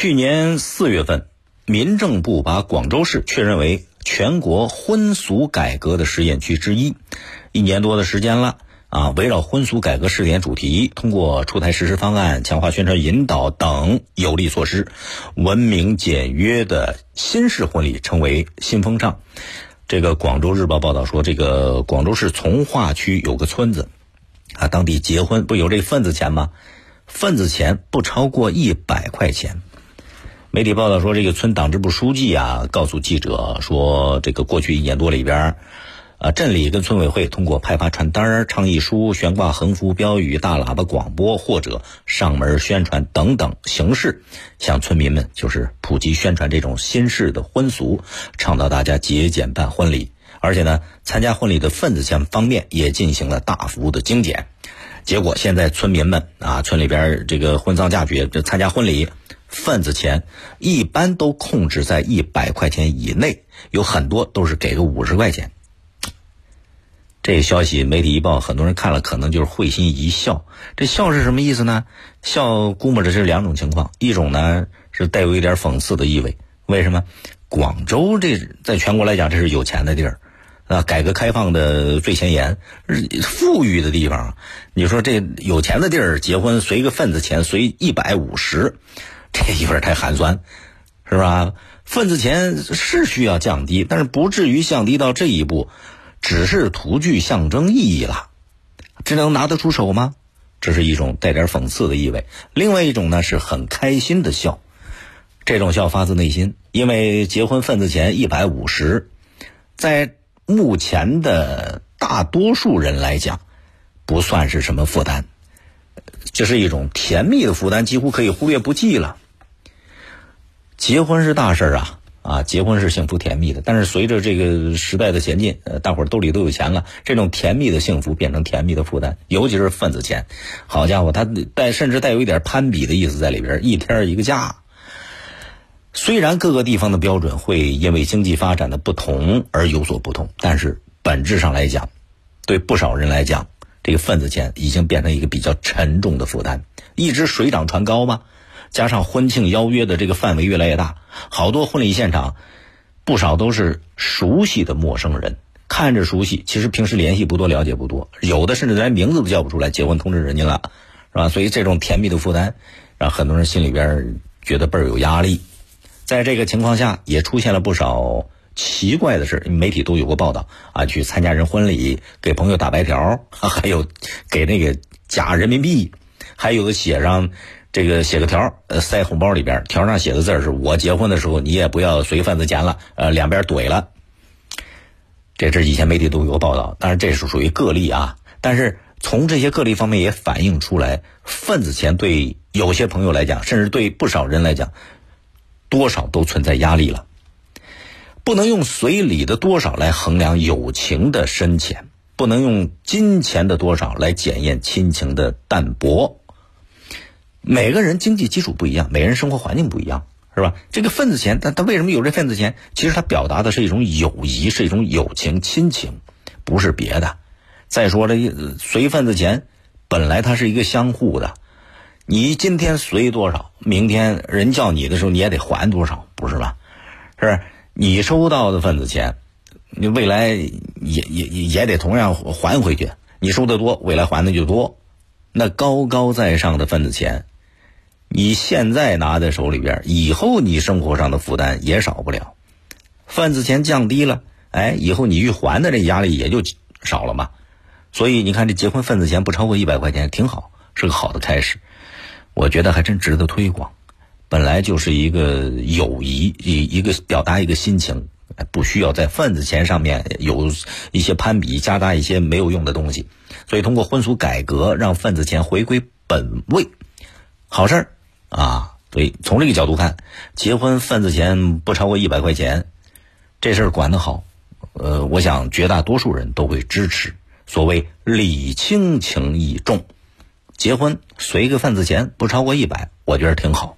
去年四月份，民政部把广州市确认为全国婚俗改革的实验区之一。一年多的时间了啊，围绕婚俗改革试点主题，通过出台实施方案、强化宣传引导等有力措施，文明简约的新式婚礼成为新风尚。这个广州日报报道说，这个广州市从化区有个村子，啊，当地结婚不有这份子钱吗？份子钱不超过一百块钱。媒体报道说，这个村党支部书记啊，告诉记者说，这个过去一年多里边，啊，镇里跟村委会通过派发传单、倡议书、悬挂横幅标语、大喇叭广播或者上门宣传等等形式，向村民们就是普及宣传这种新式的婚俗，倡导大家节俭办婚礼。而且呢，参加婚礼的份子钱方面也进行了大幅的精简。结果现在村民们啊，村里边这个婚丧嫁娶，这参加婚礼。份子钱一般都控制在一百块钱以内，有很多都是给个五十块钱。这消息媒体一报，很多人看了可能就是会心一笑。这笑是什么意思呢？笑估摸着是两种情况，一种呢是带有一点讽刺的意味。为什么？广州这在全国来讲这是有钱的地儿，啊，改革开放的最前沿，富裕的地方。你说这有钱的地儿结婚随个份子钱，随一百五十。这有点太寒酸，是吧？份子钱是需要降低，但是不至于降低到这一步，只是图具象征意义了。这能拿得出手吗？这是一种带点讽刺的意味。另外一种呢，是很开心的笑，这种笑发自内心，因为结婚份子钱一百五十，在目前的大多数人来讲，不算是什么负担。这是一种甜蜜的负担，几乎可以忽略不计了。结婚是大事儿啊，啊，结婚是幸福甜蜜的。但是随着这个时代的前进，呃，大伙儿兜里都有钱了，这种甜蜜的幸福变成甜蜜的负担，尤其是份子钱。好家伙，它带甚至带有一点攀比的意思在里边，一天一个价。虽然各个地方的标准会因为经济发展的不同而有所不同，但是本质上来讲，对不少人来讲。这个份子钱已经变成一个比较沉重的负担，一直水涨船高嘛。加上婚庆邀约的这个范围越来越大，好多婚礼现场，不少都是熟悉的陌生人，看着熟悉，其实平时联系不多，了解不多，有的甚至连名字都叫不出来，结婚通知人家了，是吧？所以这种甜蜜的负担，让很多人心里边觉得倍儿有压力。在这个情况下，也出现了不少。奇怪的事，媒体都有过报道啊，去参加人婚礼，给朋友打白条，还有给那个假人民币，还有的写上这个写个条，呃，塞红包里边，条上写的字是我结婚的时候你也不要随份子钱了，呃，两边怼了。这是以前媒体都有报道，当然这是属于个例啊。但是从这些个例方面也反映出来，份子钱对有些朋友来讲，甚至对不少人来讲，多少都存在压力了。不能用随礼的多少来衡量友情的深浅，不能用金钱的多少来检验亲情的淡薄。每个人经济基础不一样，每个人生活环境不一样，是吧？这个份子钱，他他为什么有这份子钱？其实他表达的是一种友谊，是一种友情、亲情，不是别的。再说这随份子钱，本来它是一个相互的，你今天随多少，明天人叫你的时候你也得还多少，不是吧？是？你收到的份子钱，你未来也也也得同样还回去。你收的多，未来还的就多。那高高在上的份子钱，你现在拿在手里边，以后你生活上的负担也少不了。份子钱降低了，哎，以后你去还的这压力也就少了嘛。所以你看，这结婚份子钱不超过一百块钱，挺好，是个好的开始。我觉得还真值得推广。本来就是一个友谊，一一个表达一个心情，不需要在份子钱上面有一些攀比，加大一些没有用的东西。所以通过婚俗改革，让份子钱回归本位，好事儿啊！所以从这个角度看，结婚份子钱不超过一百块钱，这事儿管得好，呃，我想绝大多数人都会支持。所谓礼轻情意重，结婚随个份子钱不超过一百，我觉得挺好。